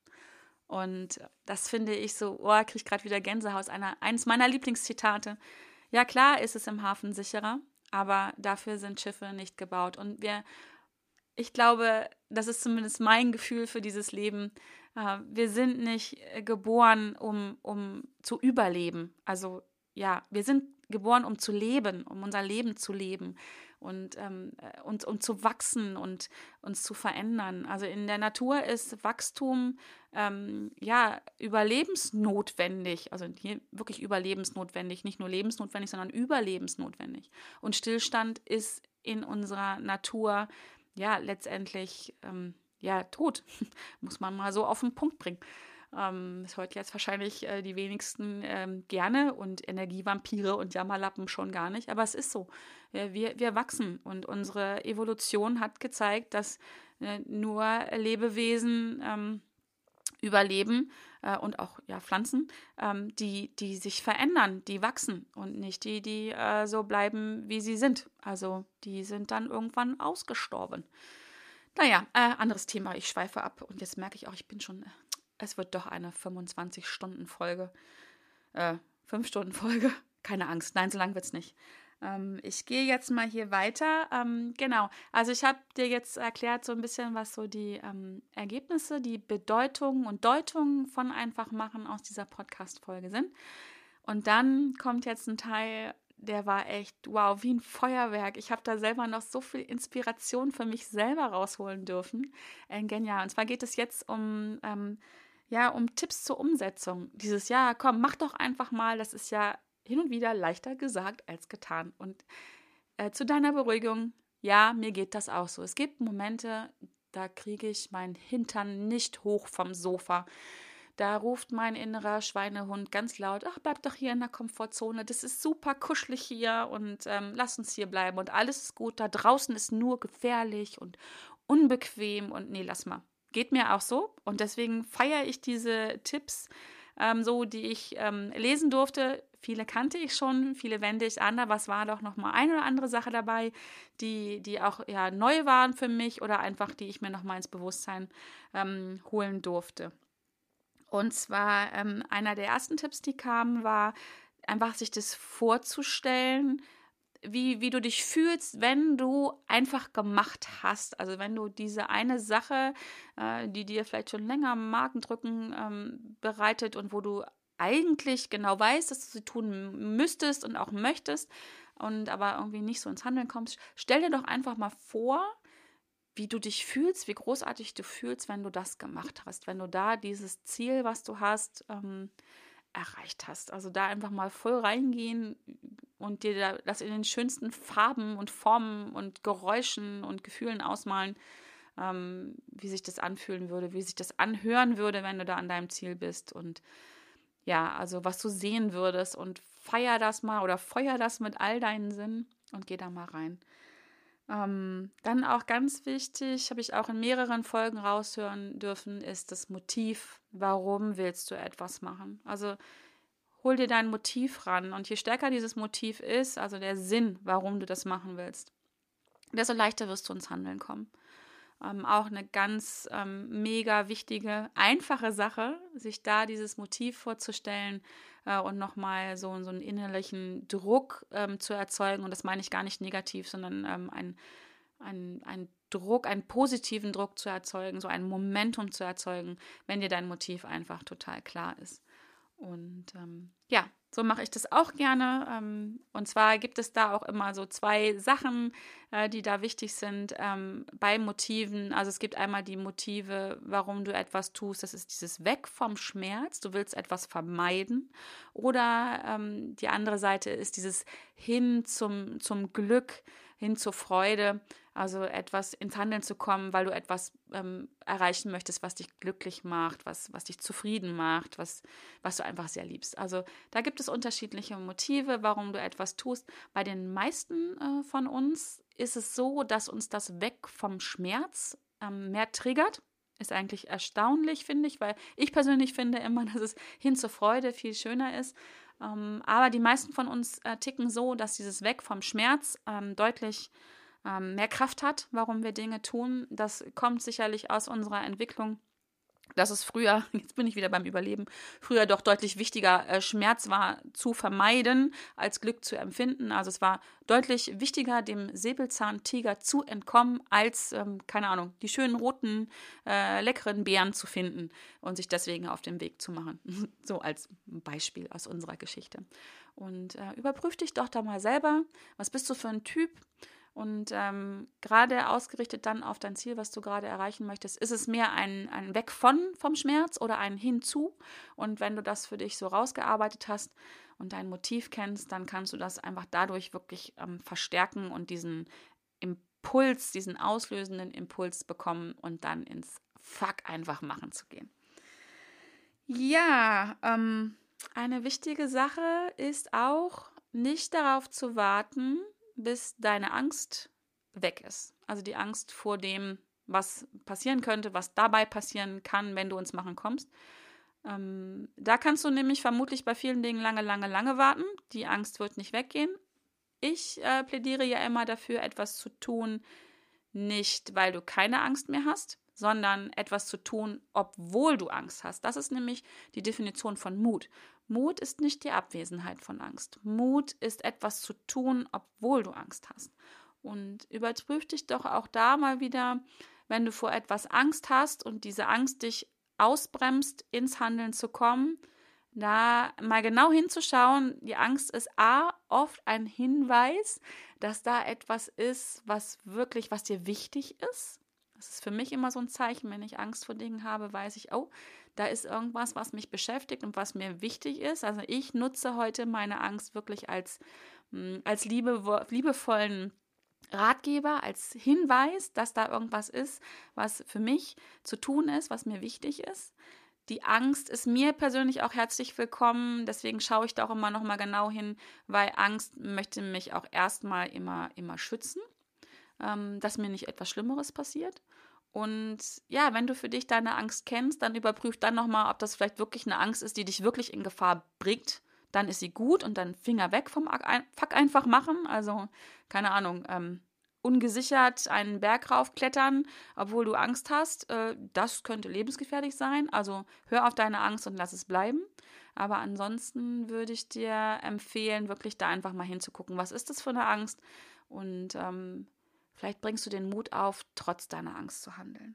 Und das finde ich so, oh, kriege ich gerade wieder Gänsehaus, einer, eines meiner Lieblingszitate. Ja, klar ist es im Hafen sicherer, aber dafür sind Schiffe nicht gebaut. Und wir, ich glaube, das ist zumindest mein Gefühl für dieses Leben. Äh, wir sind nicht geboren, um, um zu überleben. Also ja, wir sind geboren, um zu leben, um unser Leben zu leben und ähm, und, und zu wachsen und uns zu verändern. Also in der Natur ist Wachstum ähm, ja überlebensnotwendig, also hier wirklich überlebensnotwendig, nicht nur lebensnotwendig, sondern überlebensnotwendig. Und Stillstand ist in unserer Natur ja letztendlich ähm, ja tot, (laughs) muss man mal so auf den Punkt bringen. Ähm, das hört jetzt wahrscheinlich äh, die wenigsten ähm, gerne und Energievampire und Jammerlappen schon gar nicht, aber es ist so. Äh, wir, wir wachsen und unsere Evolution hat gezeigt, dass äh, nur Lebewesen ähm, überleben äh, und auch ja, Pflanzen, ähm, die, die sich verändern, die wachsen und nicht die, die äh, so bleiben, wie sie sind. Also die sind dann irgendwann ausgestorben. Naja, äh, anderes Thema. Ich schweife ab und jetzt merke ich auch, ich bin schon, es wird doch eine 25-Stunden-Folge. Äh, 5-Stunden-Folge. (laughs) Keine Angst, nein, so lang wird es nicht. Ähm, ich gehe jetzt mal hier weiter. Ähm, genau, also ich habe dir jetzt erklärt so ein bisschen, was so die ähm, Ergebnisse, die Bedeutungen und Deutungen von einfach machen aus dieser Podcast-Folge sind. Und dann kommt jetzt ein Teil, der war echt, wow, wie ein Feuerwerk. Ich habe da selber noch so viel Inspiration für mich selber rausholen dürfen. Äh, genial. Und zwar geht es jetzt um, ähm, ja, um Tipps zur Umsetzung. Dieses, ja, komm, mach doch einfach mal. Das ist ja hin und wieder leichter gesagt als getan. Und äh, zu deiner Beruhigung, ja, mir geht das auch so. Es gibt Momente, da kriege ich meinen Hintern nicht hoch vom Sofa. Da ruft mein innerer Schweinehund ganz laut, ach, bleib doch hier in der Komfortzone, das ist super kuschelig hier und ähm, lass uns hier bleiben und alles ist gut, da draußen ist nur gefährlich und unbequem und nee, lass mal. Geht mir auch so und deswegen feiere ich diese Tipps ähm, so, die ich ähm, lesen durfte. Viele kannte ich schon, viele wende ich an, aber es war doch noch mal eine oder andere Sache dabei, die, die auch ja, neu waren für mich oder einfach, die ich mir noch mal ins Bewusstsein ähm, holen durfte. Und zwar ähm, einer der ersten Tipps, die kamen, war einfach sich das vorzustellen, wie, wie du dich fühlst, wenn du einfach gemacht hast. Also wenn du diese eine Sache, äh, die dir vielleicht schon länger am Magendrücken ähm, bereitet und wo du eigentlich genau weißt, dass du sie tun müsstest und auch möchtest und aber irgendwie nicht so ins Handeln kommst, stell dir doch einfach mal vor, wie du dich fühlst, wie großartig du fühlst, wenn du das gemacht hast, wenn du da dieses Ziel, was du hast, ähm, erreicht hast. Also da einfach mal voll reingehen und dir das in den schönsten Farben und Formen und Geräuschen und Gefühlen ausmalen, ähm, wie sich das anfühlen würde, wie sich das anhören würde, wenn du da an deinem Ziel bist und ja, also was du sehen würdest und feier das mal oder feuer das mit all deinen Sinnen und geh da mal rein. Ähm, dann auch ganz wichtig, habe ich auch in mehreren Folgen raushören dürfen, ist das Motiv. Warum willst du etwas machen? Also hol dir dein Motiv ran. Und je stärker dieses Motiv ist, also der Sinn, warum du das machen willst, desto leichter wirst du ins Handeln kommen. Ähm, auch eine ganz ähm, mega wichtige, einfache Sache, sich da dieses Motiv vorzustellen äh, und nochmal so, so einen innerlichen Druck ähm, zu erzeugen. Und das meine ich gar nicht negativ, sondern ähm, ein, ein, ein Druck, einen positiven Druck zu erzeugen, so ein Momentum zu erzeugen, wenn dir dein Motiv einfach total klar ist. Und ähm, ja, so mache ich das auch gerne. Ähm, und zwar gibt es da auch immer so zwei Sachen, äh, die da wichtig sind ähm, bei Motiven. Also es gibt einmal die Motive, warum du etwas tust. Das ist dieses Weg vom Schmerz. Du willst etwas vermeiden. Oder ähm, die andere Seite ist dieses Hin zum, zum Glück, hin zur Freude. Also etwas ins Handeln zu kommen, weil du etwas ähm, erreichen möchtest, was dich glücklich macht, was, was dich zufrieden macht, was, was du einfach sehr liebst. Also da gibt es unterschiedliche Motive, warum du etwas tust. Bei den meisten äh, von uns ist es so, dass uns das Weg vom Schmerz ähm, mehr triggert. Ist eigentlich erstaunlich, finde ich, weil ich persönlich finde immer, (laughs) dass es hin zur Freude viel schöner ist. Ähm, aber die meisten von uns äh, ticken so, dass dieses Weg vom Schmerz ähm, deutlich ähm, mehr Kraft hat, warum wir Dinge tun. Das kommt sicherlich aus unserer Entwicklung dass es früher, (laughs) jetzt bin ich wieder beim Überleben, früher doch deutlich wichtiger, äh, Schmerz war zu vermeiden, als Glück zu empfinden. Also es war deutlich wichtiger, dem Säbelzahntiger zu entkommen, als, ähm, keine Ahnung, die schönen roten, äh, leckeren Beeren zu finden und sich deswegen auf den Weg zu machen. (laughs) so als Beispiel aus unserer Geschichte. Und äh, überprüf dich doch da mal selber, was bist du für ein Typ? Und ähm, gerade ausgerichtet dann auf dein Ziel, was du gerade erreichen möchtest, ist es mehr ein, ein Weg von vom Schmerz oder ein Hinzu. Und wenn du das für dich so rausgearbeitet hast und dein Motiv kennst, dann kannst du das einfach dadurch wirklich ähm, verstärken und diesen Impuls, diesen auslösenden Impuls bekommen und dann ins Fuck einfach machen zu gehen. Ja, ähm, eine wichtige Sache ist auch, nicht darauf zu warten, bis deine Angst weg ist. Also die Angst vor dem, was passieren könnte, was dabei passieren kann, wenn du ins Machen kommst. Ähm, da kannst du nämlich vermutlich bei vielen Dingen lange, lange, lange warten. Die Angst wird nicht weggehen. Ich äh, plädiere ja immer dafür, etwas zu tun, nicht weil du keine Angst mehr hast, sondern etwas zu tun, obwohl du Angst hast. Das ist nämlich die Definition von Mut. Mut ist nicht die Abwesenheit von Angst. Mut ist etwas zu tun, obwohl du Angst hast. Und überprüf dich doch auch da mal wieder, wenn du vor etwas Angst hast und diese Angst dich ausbremst, ins Handeln zu kommen, da mal genau hinzuschauen. Die Angst ist A, oft ein Hinweis, dass da etwas ist, was wirklich, was dir wichtig ist. Das ist für mich immer so ein Zeichen, wenn ich Angst vor Dingen habe, weiß ich, oh, da ist irgendwas, was mich beschäftigt und was mir wichtig ist. Also ich nutze heute meine Angst wirklich als, hm, als liebe, liebevollen Ratgeber, als Hinweis, dass da irgendwas ist, was für mich zu tun ist, was mir wichtig ist. Die Angst ist mir persönlich auch herzlich willkommen, deswegen schaue ich da auch immer noch mal genau hin, weil Angst möchte mich auch erstmal immer immer schützen, ähm, dass mir nicht etwas Schlimmeres passiert. Und ja, wenn du für dich deine Angst kennst, dann überprüf dann noch mal, ob das vielleicht wirklich eine Angst ist, die dich wirklich in Gefahr bringt dann ist sie gut und dann Finger weg vom Fuck einfach machen. Also, keine Ahnung, ähm, ungesichert einen Berg raufklettern, obwohl du Angst hast, äh, das könnte lebensgefährlich sein. Also hör auf deine Angst und lass es bleiben. Aber ansonsten würde ich dir empfehlen, wirklich da einfach mal hinzugucken, was ist das für eine Angst und ähm, vielleicht bringst du den Mut auf, trotz deiner Angst zu handeln.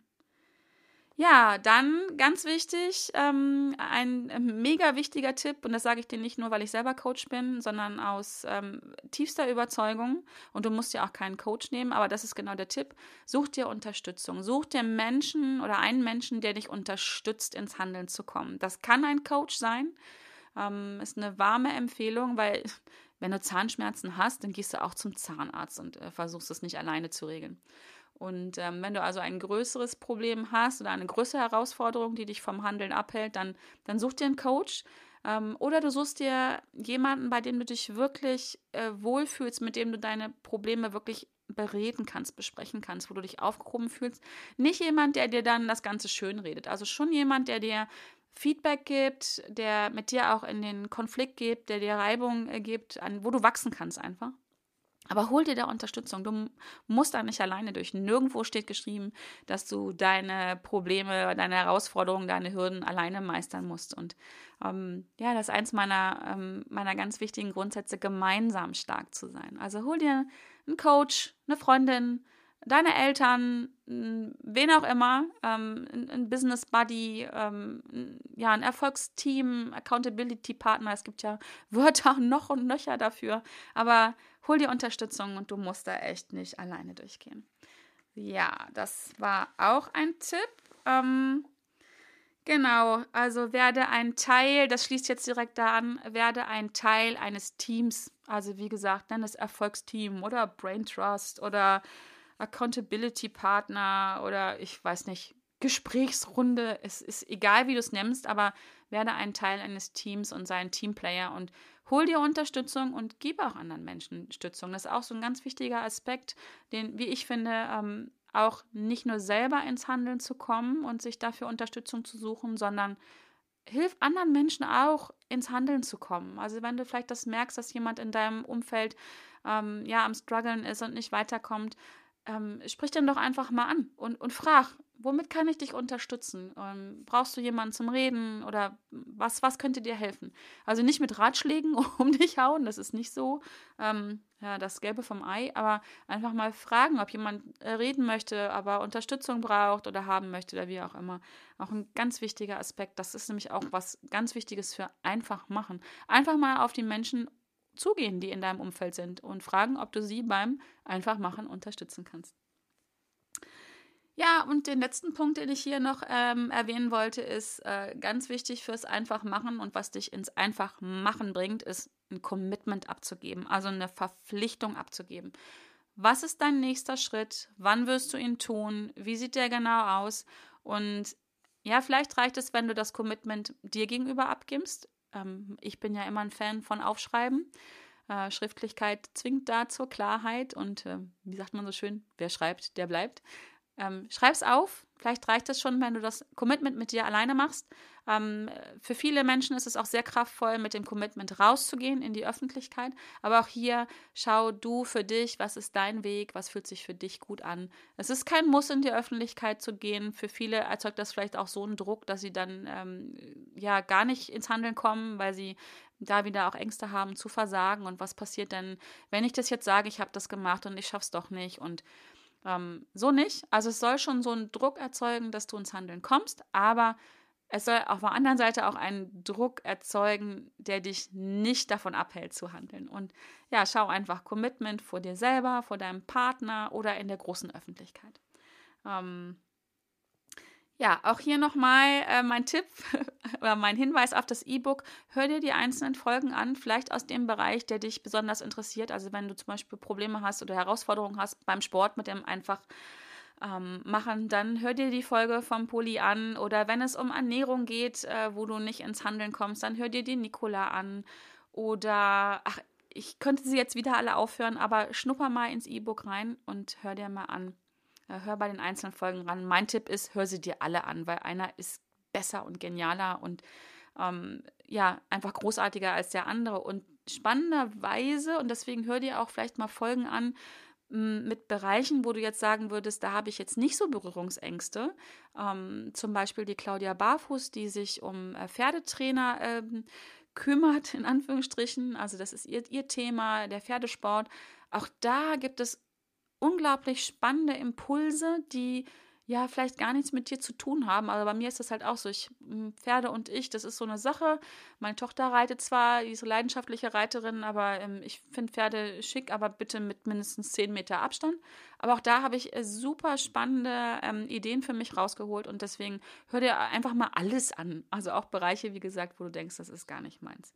Ja, dann ganz wichtig, ähm, ein mega wichtiger Tipp, und das sage ich dir nicht nur, weil ich selber Coach bin, sondern aus ähm, tiefster Überzeugung. Und du musst ja auch keinen Coach nehmen, aber das ist genau der Tipp. Such dir Unterstützung. Such dir Menschen oder einen Menschen, der dich unterstützt, ins Handeln zu kommen. Das kann ein Coach sein. Ähm, ist eine warme Empfehlung, weil wenn du Zahnschmerzen hast, dann gehst du auch zum Zahnarzt und äh, versuchst es nicht alleine zu regeln. Und ähm, wenn du also ein größeres Problem hast oder eine größere Herausforderung, die dich vom Handeln abhält, dann, dann such dir einen Coach. Ähm, oder du suchst dir jemanden, bei dem du dich wirklich äh, wohlfühlst, mit dem du deine Probleme wirklich bereden kannst, besprechen kannst, wo du dich aufgehoben fühlst. Nicht jemand, der dir dann das Ganze schön redet. Also schon jemand, der dir Feedback gibt, der mit dir auch in den Konflikt gibt, der dir Reibung äh, gibt, an, wo du wachsen kannst einfach. Aber hol dir da Unterstützung. Du musst da nicht alleine durch. Nirgendwo steht geschrieben, dass du deine Probleme, deine Herausforderungen, deine Hürden alleine meistern musst. Und ähm, ja, das ist eins meiner, ähm, meiner ganz wichtigen Grundsätze, gemeinsam stark zu sein. Also hol dir einen Coach, eine Freundin, deine Eltern, wen auch immer, ähm, ein, Business Buddy, ähm, ja, ein Erfolgsteam, Accountability Partner. Es gibt ja (laughs) Wörter noch und nöcher dafür. Aber hol dir Unterstützung und du musst da echt nicht alleine durchgehen. Ja, das war auch ein Tipp. Ähm, genau, also werde ein Teil, das schließt jetzt direkt da an, werde ein Teil eines Teams. Also wie gesagt, nenn es Erfolgsteam oder Brain Trust oder Accountability Partner oder ich weiß nicht, Gesprächsrunde. Es ist egal, wie du es nimmst, aber werde ein Teil eines Teams und sei ein Teamplayer und hol dir Unterstützung und gib auch anderen Menschen Stützung. Das ist auch so ein ganz wichtiger Aspekt, den, wie ich finde, ähm, auch nicht nur selber ins Handeln zu kommen und sich dafür Unterstützung zu suchen, sondern hilf anderen Menschen auch ins Handeln zu kommen. Also wenn du vielleicht das merkst, dass jemand in deinem Umfeld ähm, ja am struggeln ist und nicht weiterkommt, ähm, sprich den doch einfach mal an und, und frag, womit kann ich dich unterstützen? Ähm, brauchst du jemanden zum Reden oder was, was könnte dir helfen? Also nicht mit Ratschlägen (laughs) um dich hauen, das ist nicht so ähm, ja, das Gelbe vom Ei, aber einfach mal fragen, ob jemand äh, reden möchte, aber Unterstützung braucht oder haben möchte oder wie auch immer. Auch ein ganz wichtiger Aspekt. Das ist nämlich auch was ganz Wichtiges für einfach machen. Einfach mal auf die Menschen zugehen, die in deinem Umfeld sind und fragen, ob du sie beim Einfachmachen unterstützen kannst. Ja, und den letzten Punkt, den ich hier noch ähm, erwähnen wollte, ist äh, ganz wichtig fürs Einfachmachen und was dich ins Einfachmachen bringt, ist ein Commitment abzugeben, also eine Verpflichtung abzugeben. was ist dein nächster Schritt? Wann wirst du ihn tun? Wie sieht der genau aus? Und ja, vielleicht reicht es, wenn du das Commitment dir gegenüber abgibst. Ähm, ich bin ja immer ein Fan von Aufschreiben. Äh, Schriftlichkeit zwingt da zur Klarheit und äh, wie sagt man so schön, wer schreibt, der bleibt. Ähm, schreib's auf. Vielleicht reicht es schon, wenn du das Commitment mit dir alleine machst. Ähm, für viele Menschen ist es auch sehr kraftvoll, mit dem Commitment rauszugehen in die Öffentlichkeit. Aber auch hier schau du für dich, was ist dein Weg, was fühlt sich für dich gut an. Es ist kein Muss, in die Öffentlichkeit zu gehen. Für viele erzeugt das vielleicht auch so einen Druck, dass sie dann ähm, ja gar nicht ins Handeln kommen, weil sie da wieder auch Ängste haben zu versagen. Und was passiert denn, wenn ich das jetzt sage, ich habe das gemacht und ich schaff's doch nicht und ähm, so nicht. Also es soll schon so einen Druck erzeugen, dass du ins Handeln kommst, aber es soll auf der anderen Seite auch einen Druck erzeugen, der dich nicht davon abhält zu handeln. Und ja, schau einfach Commitment vor dir selber, vor deinem Partner oder in der großen Öffentlichkeit. Ähm, ja, auch hier nochmal äh, mein Tipp (laughs) oder mein Hinweis auf das E-Book. Hör dir die einzelnen Folgen an, vielleicht aus dem Bereich, der dich besonders interessiert. Also wenn du zum Beispiel Probleme hast oder Herausforderungen hast beim Sport mit dem einfach ähm, machen, dann hör dir die Folge vom Poli an. Oder wenn es um Ernährung geht, äh, wo du nicht ins Handeln kommst, dann hör dir die Nicola an. Oder, ach, ich könnte sie jetzt wieder alle aufhören, aber schnupper mal ins E-Book rein und hör dir mal an hör bei den einzelnen Folgen ran. Mein Tipp ist, hör sie dir alle an, weil einer ist besser und genialer und ähm, ja, einfach großartiger als der andere. Und spannenderweise, und deswegen hör dir auch vielleicht mal Folgen an, mit Bereichen, wo du jetzt sagen würdest, da habe ich jetzt nicht so Berührungsängste. Ähm, zum Beispiel die Claudia Barfuß, die sich um äh, Pferdetrainer ähm, kümmert, in Anführungsstrichen. Also das ist ihr, ihr Thema, der Pferdesport. Auch da gibt es unglaublich spannende Impulse, die ja vielleicht gar nichts mit dir zu tun haben. Aber bei mir ist das halt auch so. Ich, hm, Pferde und ich, das ist so eine Sache. Meine Tochter reitet zwar, die ist so leidenschaftliche Reiterin, aber ähm, ich finde Pferde schick, aber bitte mit mindestens 10 Meter Abstand. Aber auch da habe ich äh, super spannende ähm, Ideen für mich rausgeholt und deswegen hör dir einfach mal alles an. Also auch Bereiche, wie gesagt, wo du denkst, das ist gar nicht meins.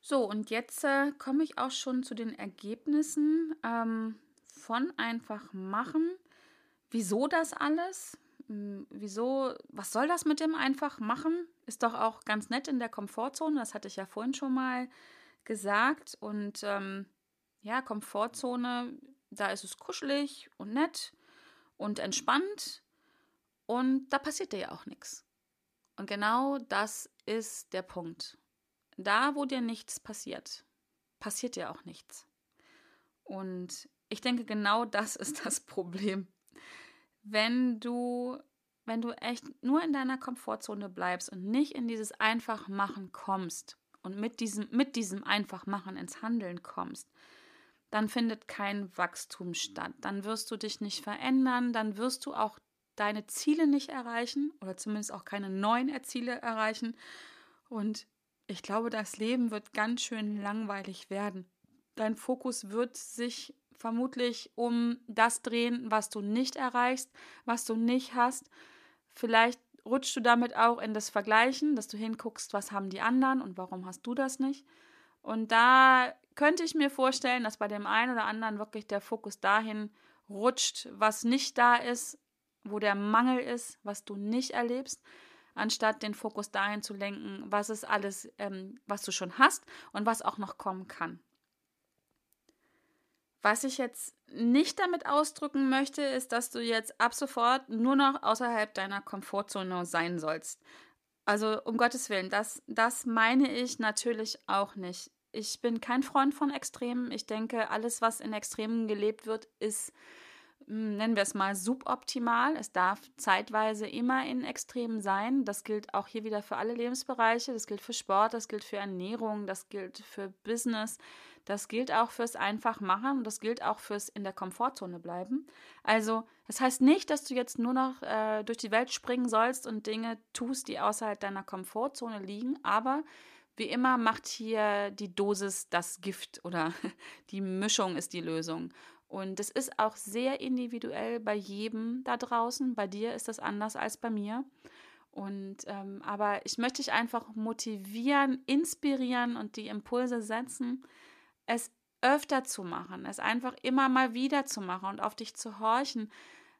So, und jetzt äh, komme ich auch schon zu den Ergebnissen ähm, von einfach machen. Wieso das alles? Hm, wieso, was soll das mit dem einfach machen? Ist doch auch ganz nett in der Komfortzone, das hatte ich ja vorhin schon mal gesagt. Und ähm, ja, Komfortzone, da ist es kuschelig und nett und entspannt und da passiert dir ja auch nichts. Und genau das ist der Punkt. Da, wo dir nichts passiert, passiert dir auch nichts. Und ich denke, genau das ist das Problem. Wenn du, wenn du echt nur in deiner Komfortzone bleibst und nicht in dieses Einfachmachen kommst und mit diesem, mit diesem Einfachmachen ins Handeln kommst, dann findet kein Wachstum statt. Dann wirst du dich nicht verändern, dann wirst du auch deine Ziele nicht erreichen oder zumindest auch keine neuen Ziele erreichen. Und ich glaube, das Leben wird ganz schön langweilig werden. Dein Fokus wird sich vermutlich um das drehen, was du nicht erreichst, was du nicht hast. Vielleicht rutschst du damit auch in das Vergleichen, dass du hinguckst, was haben die anderen und warum hast du das nicht. Und da könnte ich mir vorstellen, dass bei dem einen oder anderen wirklich der Fokus dahin rutscht, was nicht da ist, wo der Mangel ist, was du nicht erlebst anstatt den Fokus dahin zu lenken, was ist alles, ähm, was du schon hast und was auch noch kommen kann. Was ich jetzt nicht damit ausdrücken möchte, ist, dass du jetzt ab sofort nur noch außerhalb deiner Komfortzone sein sollst. Also um Gottes Willen, das, das meine ich natürlich auch nicht. Ich bin kein Freund von Extremen. Ich denke, alles, was in Extremen gelebt wird, ist nennen wir es mal, suboptimal. Es darf zeitweise immer in Extremen sein. Das gilt auch hier wieder für alle Lebensbereiche. Das gilt für Sport, das gilt für Ernährung, das gilt für Business, das gilt auch fürs Einfachmachen und das gilt auch fürs in der Komfortzone bleiben. Also, das heißt nicht, dass du jetzt nur noch äh, durch die Welt springen sollst und Dinge tust, die außerhalb deiner Komfortzone liegen, aber wie immer macht hier die Dosis das Gift oder (laughs) die Mischung ist die Lösung. Und es ist auch sehr individuell bei jedem da draußen. Bei dir ist das anders als bei mir. Und ähm, aber ich möchte dich einfach motivieren, inspirieren und die Impulse setzen. Es öfter zu machen, es einfach immer mal wieder zu machen und auf dich zu horchen.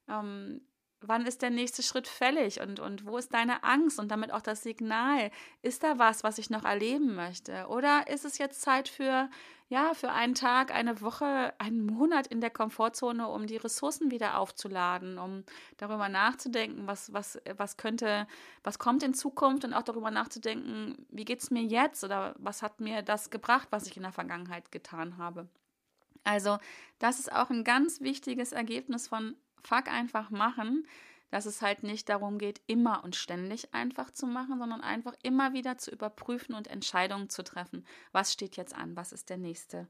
Ähm, wann ist der nächste Schritt fällig und, und wo ist deine Angst und damit auch das Signal? Ist da was, was ich noch erleben möchte? Oder ist es jetzt Zeit für, ja, für einen Tag, eine Woche, einen Monat in der Komfortzone, um die Ressourcen wieder aufzuladen, um darüber nachzudenken, was, was, was könnte, was kommt in Zukunft und auch darüber nachzudenken, wie geht es mir jetzt oder was hat mir das gebracht, was ich in der Vergangenheit getan habe. Also, das ist auch ein ganz wichtiges Ergebnis von fuck einfach machen, dass es halt nicht darum geht, immer und ständig einfach zu machen, sondern einfach immer wieder zu überprüfen und Entscheidungen zu treffen. Was steht jetzt an? Was ist der nächste?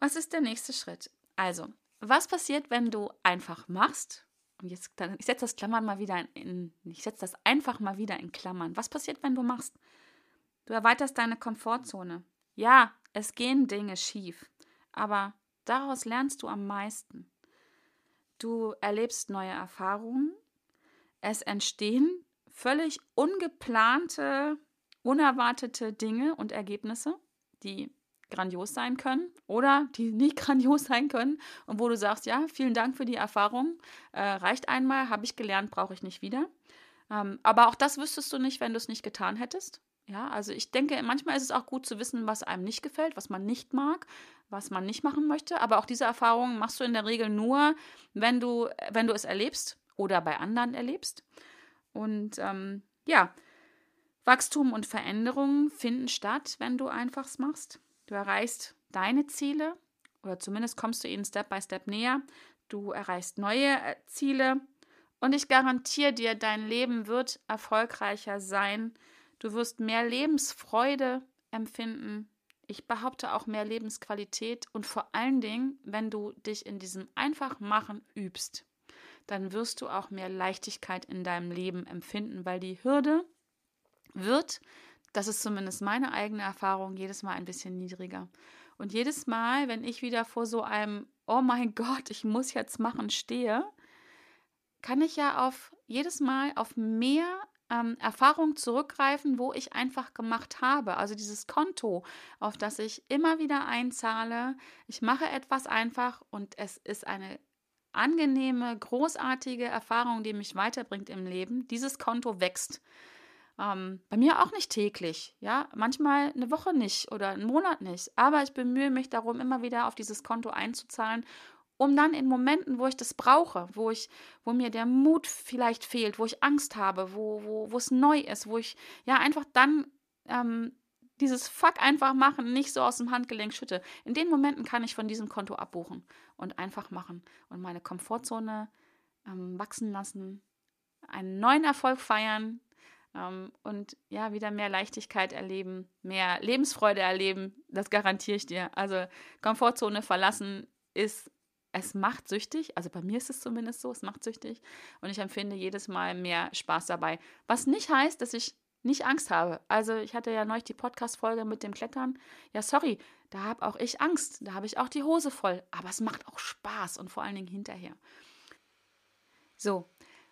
Was ist der nächste Schritt? Also, was passiert, wenn du einfach machst? Und jetzt, ich setze das Klammern mal wieder in, ich setze das einfach mal wieder in Klammern. Was passiert, wenn du machst? Du erweiterst deine Komfortzone. Ja, es gehen Dinge schief, aber daraus lernst du am meisten. Du erlebst neue Erfahrungen. Es entstehen völlig ungeplante, unerwartete Dinge und Ergebnisse, die grandios sein können oder die nicht (laughs) grandios sein können und wo du sagst, ja, vielen Dank für die Erfahrung, äh, reicht einmal, habe ich gelernt, brauche ich nicht wieder. Ähm, aber auch das wüsstest du nicht, wenn du es nicht getan hättest. Ja, also ich denke, manchmal ist es auch gut zu wissen, was einem nicht gefällt, was man nicht mag, was man nicht machen möchte. Aber auch diese Erfahrungen machst du in der Regel nur, wenn du, wenn du es erlebst oder bei anderen erlebst. Und ähm, ja, Wachstum und Veränderungen finden statt, wenn du einfachs machst. Du erreichst deine Ziele oder zumindest kommst du ihnen Step by Step näher. Du erreichst neue äh, Ziele und ich garantiere dir, dein Leben wird erfolgreicher sein. Du wirst mehr Lebensfreude empfinden, ich behaupte auch mehr Lebensqualität und vor allen Dingen, wenn du dich in diesem Einfachmachen übst, dann wirst du auch mehr Leichtigkeit in deinem Leben empfinden, weil die Hürde wird, das ist zumindest meine eigene Erfahrung, jedes Mal ein bisschen niedriger. Und jedes Mal, wenn ich wieder vor so einem, oh mein Gott, ich muss jetzt machen, stehe, kann ich ja auf jedes Mal auf mehr ähm, Erfahrung zurückgreifen, wo ich einfach gemacht habe. Also dieses Konto, auf das ich immer wieder einzahle. Ich mache etwas einfach und es ist eine angenehme, großartige Erfahrung, die mich weiterbringt im Leben. Dieses Konto wächst. Ähm, bei mir auch nicht täglich, ja, manchmal eine Woche nicht oder einen Monat nicht, aber ich bemühe mich darum, immer wieder auf dieses Konto einzuzahlen um dann in Momenten, wo ich das brauche, wo ich, wo mir der Mut vielleicht fehlt, wo ich Angst habe, wo, wo, wo es neu ist, wo ich ja einfach dann ähm, dieses Fuck einfach machen, nicht so aus dem Handgelenk schütte. In den Momenten kann ich von diesem Konto abbuchen und einfach machen und meine Komfortzone ähm, wachsen lassen, einen neuen Erfolg feiern ähm, und ja, wieder mehr Leichtigkeit erleben, mehr Lebensfreude erleben. Das garantiere ich dir. Also Komfortzone verlassen ist es macht süchtig, also bei mir ist es zumindest so, es macht süchtig und ich empfinde jedes Mal mehr Spaß dabei. Was nicht heißt, dass ich nicht Angst habe. Also ich hatte ja neulich die Podcast-Folge mit dem Klettern. Ja, sorry, da habe auch ich Angst, da habe ich auch die Hose voll, aber es macht auch Spaß und vor allen Dingen hinterher. So,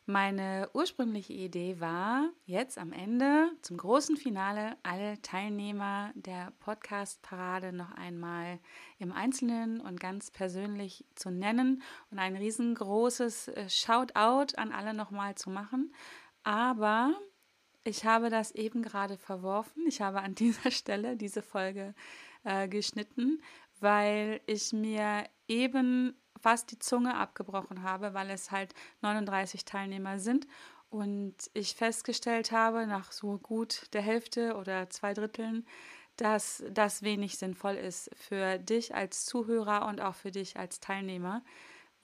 meine ursprüngliche Idee war, jetzt am Ende zum großen Finale alle Teilnehmer der Podcast-Parade noch einmal im Einzelnen und ganz persönlich zu nennen und ein riesengroßes äh, Shoutout an alle nochmal zu machen. Aber ich habe das eben gerade verworfen. Ich habe an (laughs) dieser Stelle diese Folge äh, geschnitten, weil ich mir eben fast die Zunge abgebrochen habe, weil es halt 39 Teilnehmer sind. Und ich festgestellt habe, nach so gut der Hälfte oder zwei Dritteln, dass das wenig sinnvoll ist für dich als Zuhörer und auch für dich als Teilnehmer,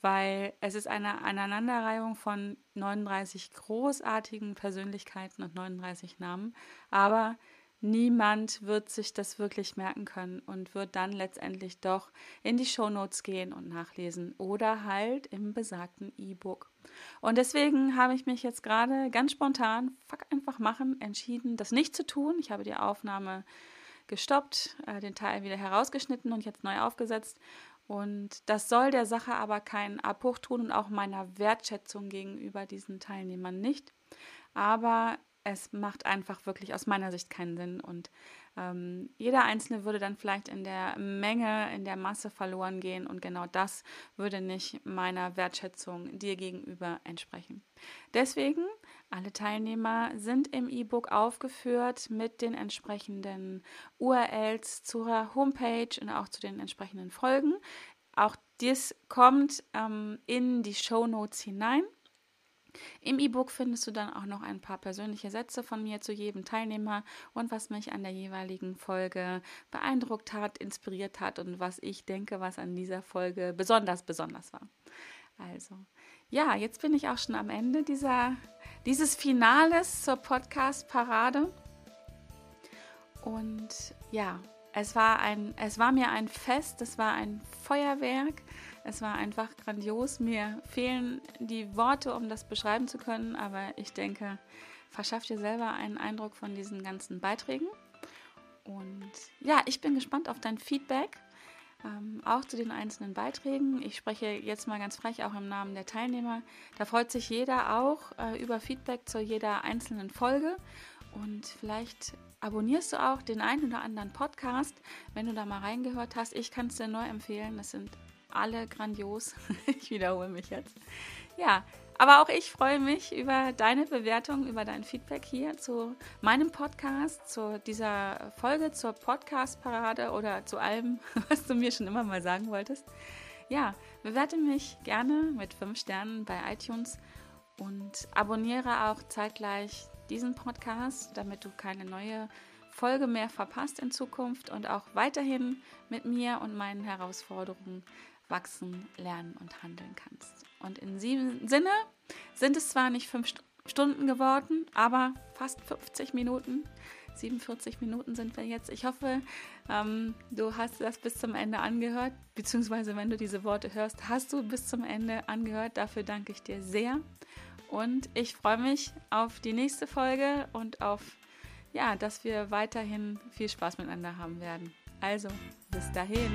weil es ist eine Aneinanderreihung von 39 großartigen Persönlichkeiten und 39 Namen, aber niemand wird sich das wirklich merken können und wird dann letztendlich doch in die Shownotes gehen und nachlesen oder halt im besagten E-Book. Und deswegen habe ich mich jetzt gerade ganz spontan, fuck einfach machen, entschieden, das nicht zu tun. Ich habe die Aufnahme gestoppt, äh, den Teil wieder herausgeschnitten und jetzt neu aufgesetzt. Und das soll der Sache aber keinen Abbruch tun und auch meiner Wertschätzung gegenüber diesen Teilnehmern nicht. Aber es macht einfach wirklich aus meiner Sicht keinen Sinn und ähm, jeder Einzelne würde dann vielleicht in der Menge, in der Masse verloren gehen und genau das würde nicht meiner Wertschätzung dir gegenüber entsprechen. Deswegen, alle Teilnehmer sind im E-Book aufgeführt mit den entsprechenden URLs zur Homepage und auch zu den entsprechenden Folgen. Auch dies kommt ähm, in die Show Notes hinein. Im E-Book findest du dann auch noch ein paar persönliche Sätze von mir zu jedem Teilnehmer und was mich an der jeweiligen Folge beeindruckt hat, inspiriert hat und was ich denke, was an dieser Folge besonders, besonders war. Also, ja, jetzt bin ich auch schon am Ende dieser, dieses Finales zur Podcast-Parade. Und ja, es war, ein, es war mir ein Fest, es war ein Feuerwerk. Es war einfach grandios. Mir fehlen die Worte, um das beschreiben zu können, aber ich denke, verschafft dir selber einen Eindruck von diesen ganzen Beiträgen. Und ja, ich bin gespannt auf dein Feedback, ähm, auch zu den einzelnen Beiträgen. Ich spreche jetzt mal ganz frech auch im Namen der Teilnehmer. Da freut sich jeder auch äh, über Feedback zu jeder einzelnen Folge. Und vielleicht abonnierst du auch den einen oder anderen Podcast, wenn du da mal reingehört hast. Ich kann es dir nur empfehlen. Das sind alle grandios. (laughs) ich wiederhole mich jetzt. Ja, aber auch ich freue mich über deine Bewertung, über dein Feedback hier zu meinem Podcast, zu dieser Folge, zur Podcast-Parade oder zu allem, (laughs) was du mir schon immer mal sagen wolltest. Ja, bewerte mich gerne mit 5 Sternen bei iTunes und abonniere auch zeitgleich diesen Podcast, damit du keine neue Folge mehr verpasst in Zukunft und auch weiterhin mit mir und meinen Herausforderungen wachsen, lernen und handeln kannst. Und in diesem Sinne sind es zwar nicht fünf Stunden geworden, aber fast 50 Minuten. 47 Minuten sind wir jetzt. Ich hoffe, ähm, du hast das bis zum Ende angehört, beziehungsweise wenn du diese Worte hörst, hast du bis zum Ende angehört. Dafür danke ich dir sehr. Und ich freue mich auf die nächste Folge und auf, ja, dass wir weiterhin viel Spaß miteinander haben werden. Also, bis dahin.